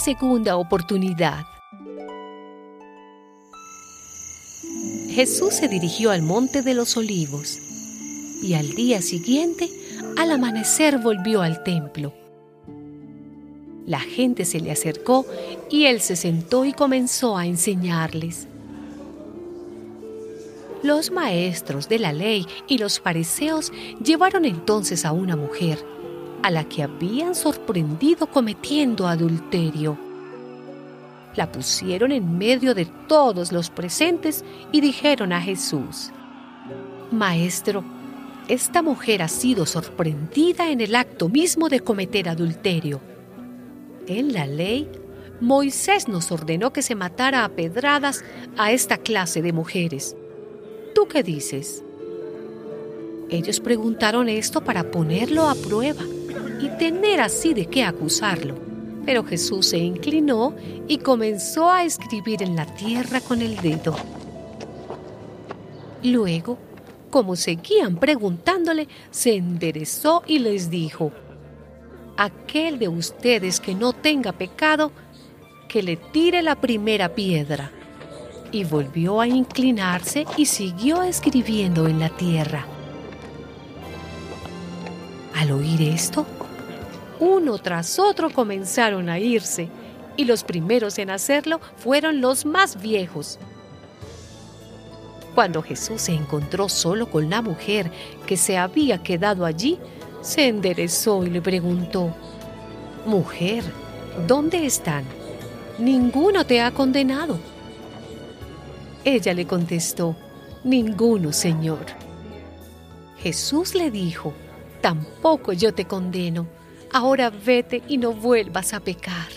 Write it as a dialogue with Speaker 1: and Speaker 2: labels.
Speaker 1: segunda oportunidad. Jesús se dirigió al monte de los olivos y al día siguiente, al amanecer, volvió al templo. La gente se le acercó y él se sentó y comenzó a enseñarles. Los maestros de la ley y los fariseos llevaron entonces a una mujer, a la que habían sorprendido cometiendo adulterio. La pusieron en medio de todos los presentes y dijeron a Jesús, Maestro, esta mujer ha sido sorprendida en el acto mismo de cometer adulterio. En la ley, Moisés nos ordenó que se matara a pedradas a esta clase de mujeres. ¿Tú qué dices? Ellos preguntaron esto para ponerlo a prueba y tener así de qué acusarlo. Pero Jesús se inclinó y comenzó a escribir en la tierra con el dedo. Luego, como seguían preguntándole, se enderezó y les dijo, Aquel de ustedes que no tenga pecado, que le tire la primera piedra. Y volvió a inclinarse y siguió escribiendo en la tierra. Al oír esto, uno tras otro comenzaron a irse, y los primeros en hacerlo fueron los más viejos. Cuando Jesús se encontró solo con la mujer que se había quedado allí, se enderezó y le preguntó, Mujer, ¿dónde están? Ninguno te ha condenado. Ella le contestó, Ninguno, Señor. Jesús le dijo, Tampoco yo te condeno. Ahora vete y no vuelvas a pecar.